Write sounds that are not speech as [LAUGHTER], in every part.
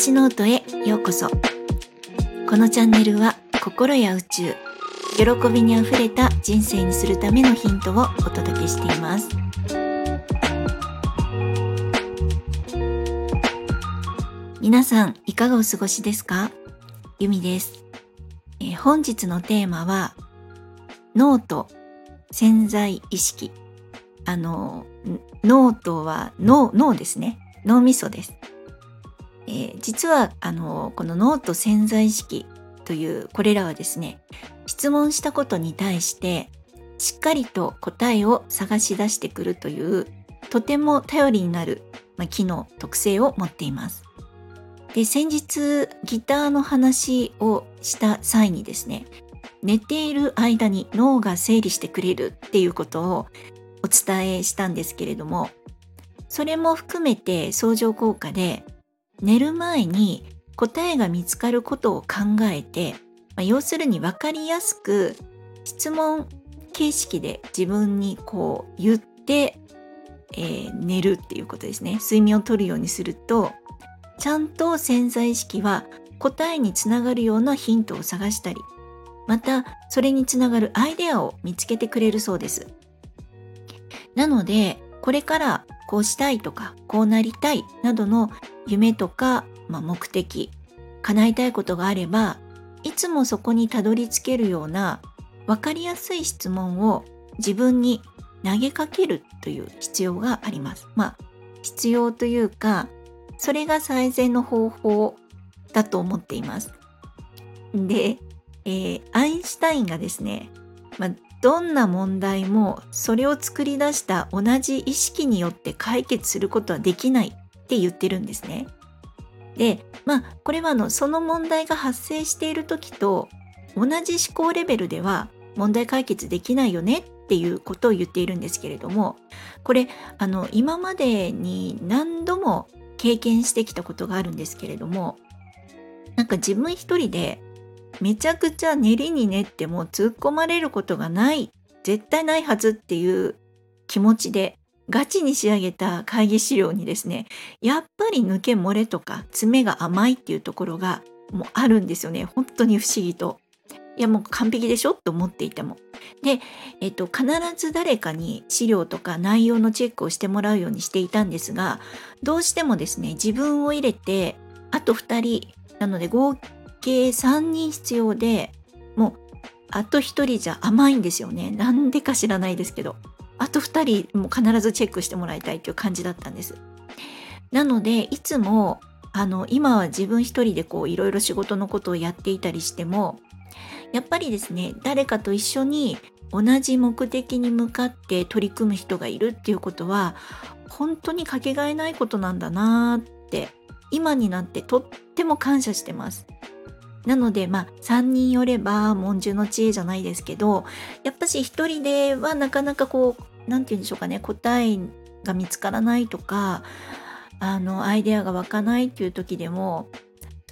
私ノートへようこそ。このチャンネルは心や宇宙喜びにあふれた人生にするためのヒントをお届けしています。皆さんいかがお過ごしですか？ゆみです、えー、本日のテーマはノート潜在意識。あのノートは脳脳ですね。脳みそです、えー、実はあのこの脳と潜在意識というこれらはですね質問したことに対してしっかりと答えを探し出してくるというとても頼りになる、まあ、機能特性を持っています。で先日ギターの話をした際にですね寝ている間に脳が整理してくれるっていうことをお伝えしたんですけれどもそれも含めて相乗効果で寝る前に答えが見つかることを考えて、まあ、要するに分かりやすく質問形式で自分にこう言って、えー、寝るっていうことですね。睡眠をとるようにするとちゃんと潜在意識は答えにつながるようなヒントを探したりまたそれにつながるアイデアを見つけてくれるそうです。なのでこれからこうしたいとかこうなりたいなどの夢とか、まあ、目的叶えたいことがあればいつもそこにたどり着けるような分かりやすい質問を自分に投げかけるという必要があります。まあ必要というかそれが最善の方法だと思っています。で、えー、アインシュタインがですね、まあ、どんな問題もそれを作り出した同じ意識によって解決することはできないって言ってるんですね。でまあこれはあのその問題が発生している時と同じ思考レベルでは問題解決できないよねっていうことを言っているんですけれどもこれあの今までに何度も経験してきたことがあるんですけれどもなんか自分一人でめちゃくちゃ練りに練っても突っ込まれることがない絶対ないはずっていう気持ちでガチに仕上げた会議資料にですねやっぱり抜け漏れとか爪が甘いっていうところがもうあるんですよね本当に不思議と。いやもう完璧でしょと思っていても。で、えっと、必ず誰かに資料とか内容のチェックをしてもらうようにしていたんですがどうしてもですね自分を入れてあと2人なので合計3人必要でもうあと1人じゃ甘いんですよねなんでか知らないですけどあと2人も必ずチェックしてもらいたいという感じだったんですなのでいつもあの今は自分一人でこういろいろ仕事のことをやっていたりしてもやっぱりですね誰かと一緒に同じ目的に向かって取り組む人がいるっていうことは本当にかけがえないことなんだなーって今になってとっても感謝してます。なのでまあ3人よれば文殊の知恵じゃないですけどやっぱし1人ではなかなかこう何て言うんでしょうかね答えが見つからないとかあのアイデアが湧かないっていう時でも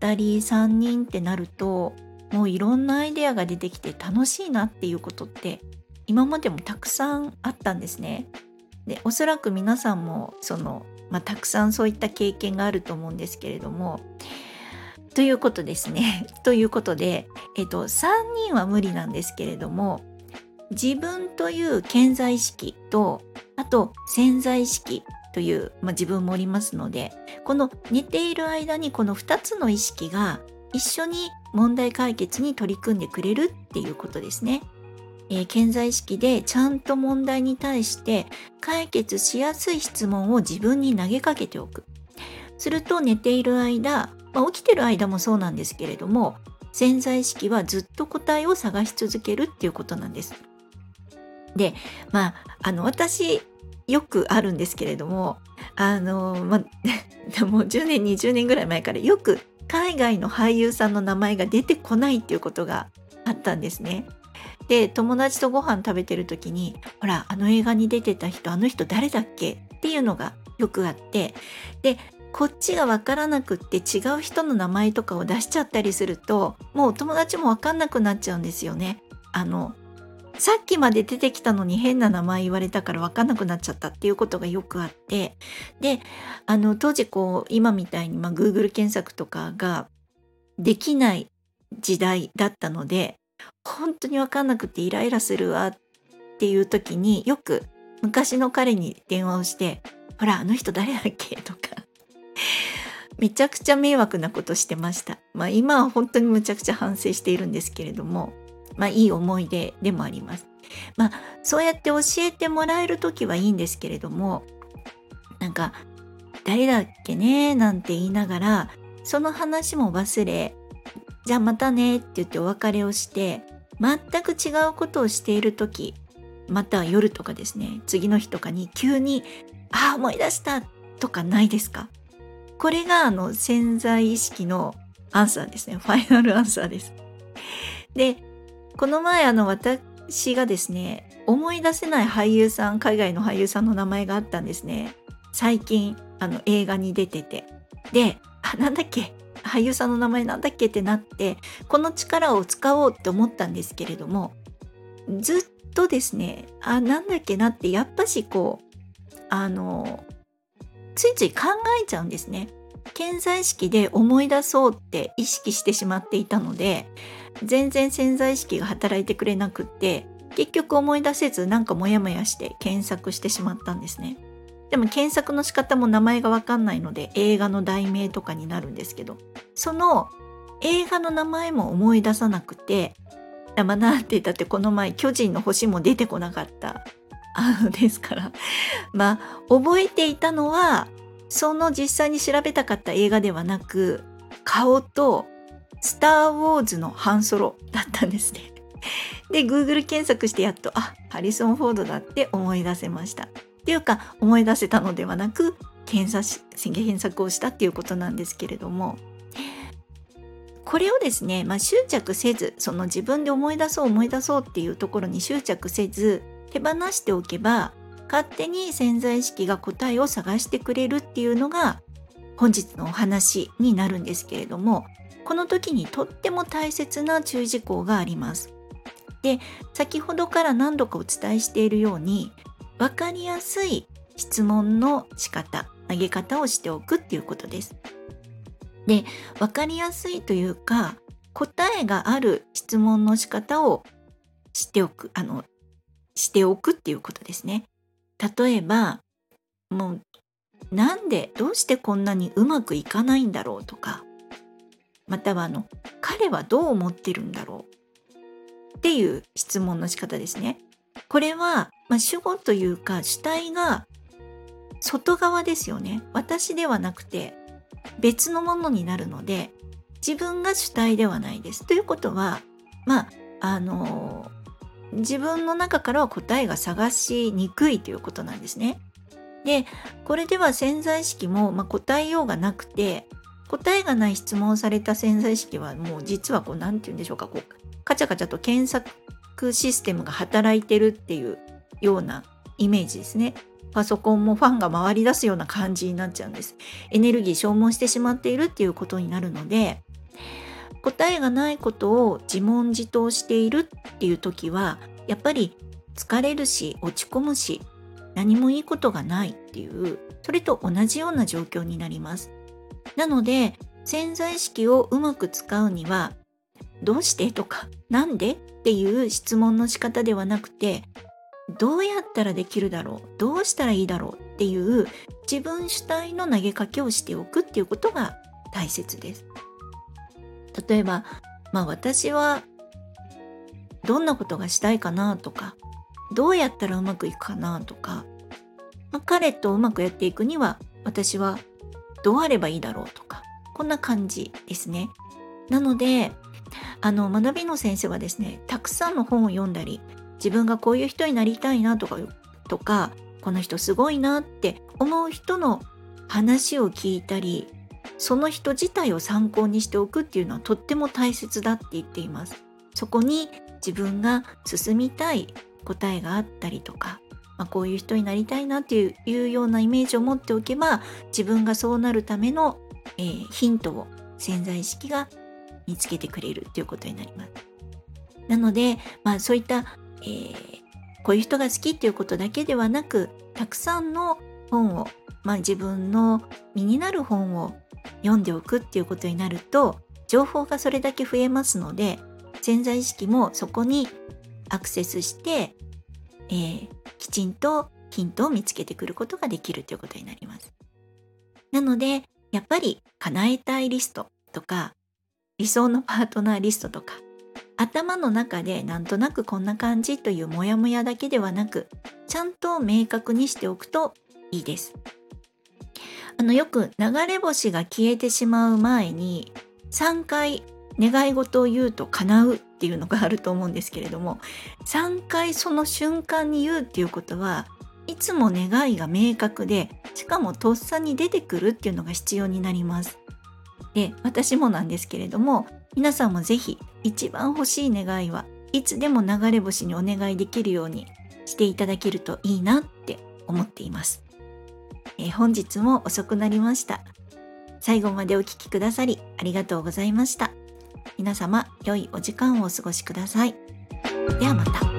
2人3人ってなるともういろんなアイデアが出てきて楽しいなっていうことって今までもたくさんあったんですね。でおそらく皆さんもその、まあ、たくさんそういった経験があると思うんですけれどもということですね。[LAUGHS] ということで、えっと、3人は無理なんですけれども自分という潜在意識とあと潜在意識という、まあ、自分もおりますのでこの寝ている間にこの2つの意識が一緒に問題解決に取り組んでくれるっていうことですね。えー、潜在意識でちゃんと問題に対して解決しやすい質問を自分に投げかけておく。すると寝ている間、まあ、起きてる間もそうなんですけれども潜在意識はずっと答えを探し続けるっていうことなんです。でまああの私よくあるんですけれどもあのまあ [LAUGHS] もう10年20年ぐらい前からよく海外の俳優さんの名前が出てこないっていうことがあったんですね。で友達とご飯食べてる時に「ほらあの映画に出てた人あの人誰だっけ?」っていうのがよくあってでこっちが分からなくって違う人の名前とかを出しちゃったりするともう友達も分かんなくなっちゃうんですよね。あのさっきまで出てきたのに変な名前言われたから分かんなくなっちゃったっていうことがよくあってであの当時こう今みたいに、まあ、Google 検索とかができない時代だったので本当に分かんなくてイライラするわっていう時によく昔の彼に電話をして「ほらあの人誰だっけ?」とか [LAUGHS] めちゃくちゃ迷惑なことしてました。まあ今は本当にむちゃくちゃ反省しているんですけれどもまあいい思い出でもあります。まあそうやって教えてもらえる時はいいんですけれどもなんか誰だっけね？なんて言いながらその話も忘れじゃあまたねって言ってお別れをして全く違うことをしている時また夜とかですね次の日とかに急に「ああ思い出した!」とかないですか？これがあの潜在意識のアンサーですねファイナルアンサーです。でこの前あの私がですね思い出せない俳優さん海外の俳優さんの名前があったんですね。最近あの映画に出てて。であなんだっけ？俳優さんの名前なんだっけってなってこの力を使おうって思ったんですけれどもずっとですねあなんだっけなってやっぱしこうあのついつい考えちゃうんですね。潜在意識で思い出そうって意識してしまっていたので全然潜在意識が働いてくれなくって結局思い出せずなんかモヤモヤして検索してしまったんですね。でも検索の仕方も名前がわかんないので映画の題名とかになるんですけどその映画の名前も思い出さなくてまあなんて言ったってこの前巨人の星も出てこなかったあのですからまあ覚えていたのはその実際に調べたかった映画ではなく顔とスター・ウォーズのハンソロだったんですね。[LAUGHS] で Google 検索してやっとあハリソン・フォードだって思い出せました。っていうか思い出せたのではなく検索検索をしたっていうことなんですけれどもこれをですね、まあ、執着せずその自分で思い出そう思い出そうっていうところに執着せず手放しておけば勝手に潜在意識が答えを探してくれるっていうのが本日のお話になるんですけれどもこの時にとっても大切な注意事項があります。で先ほどから何度かお伝えしているように分かりやすい質問の仕方投げ方をしておくっていうことです。で分かりやすいというか答えがある質問の仕方をしておくあのしておくっていうことですね。例えばもうなんでどうしてこんなにうまくいかないんだろうとかまたはあの彼はどう思ってるんだろうっていう質問の仕方ですね。これは、まあ、主語というか主体が外側ですよね。私ではなくて別のものになるので自分が主体ではないです。ということはまああの自分の中からは答えが探しにくいということなんですね。でこれでは潜在意識も、まあ、答えようがなくて答えがない質問された潜在意識はもう実はこう何て言うんでしょうかこうカチャカチャと検索システムが働いてるっていうようなイメージですね。パソコンもファンが回り出すような感じになっちゃうんです。エネルギー消耗してしまっているっていうことになるので答えがないことを自問自答しているっていう時はやっぱり疲れるし落ち込むし何もいいことがないっていうそれと同じような状況になります。なので潜在意識をうまく使うにはどうしてとかなんでっていう質問の仕方ではなくてどうやったらできるだろうどうしたらいいだろうっていう自分主体の投げかけをしておくっていうことが大切です。例えば、まあ私はどんなことがしたいかなとかどうやったらうまくいくかなとか、まあ、彼とうまくやっていくには私はどうあればいいだろうとかこんな感じですね。なのであの学びの先生はですねたくさんの本を読んだり自分がこういう人になりたいなとかとかこの人すごいなって思う人の話を聞いたりその人自体を参考にしておくっていうのはとっても大切だって言っています。そこに自分が進みたい答えがあったりとか、まあ、こういう人になりたいなっていうようなイメージを持っておけば自分がそうなるための、えー、ヒントを潜在意識が見つけてくれるということになります。なので、まあ、そういったえー、こういう人が好きっていうことだけではなくたくさんの本を、まあ、自分の身になる本を読んでおくっていうことになると情報がそれだけ増えますので潜在意識もそこにアクセスして、えー、きちんとヒントを見つけてくることができるということになります。なのでやっぱり叶えたいリストとか理想のパートナーリストとか頭の中でなんとなくこんな感じというモヤモヤだけではなくちゃんと明確にしておくといいです。あのよく流れ星が消えてしまう前に3回願い事を言うと叶うっていうのがあると思うんですけれども3回その瞬間に言うっていうことはいつも願いが明確でしかもとっさに出てくるっていうのが必要になります。で私もなんですけれども皆さんも是非一番欲しい願いはいつでも流れ星にお願いできるようにしていただけるといいなって思っています。えー、本日も遅くなりました。最後までお聴きくださりありがとうございました。皆様良いお時間をお過ごしください。ではまた。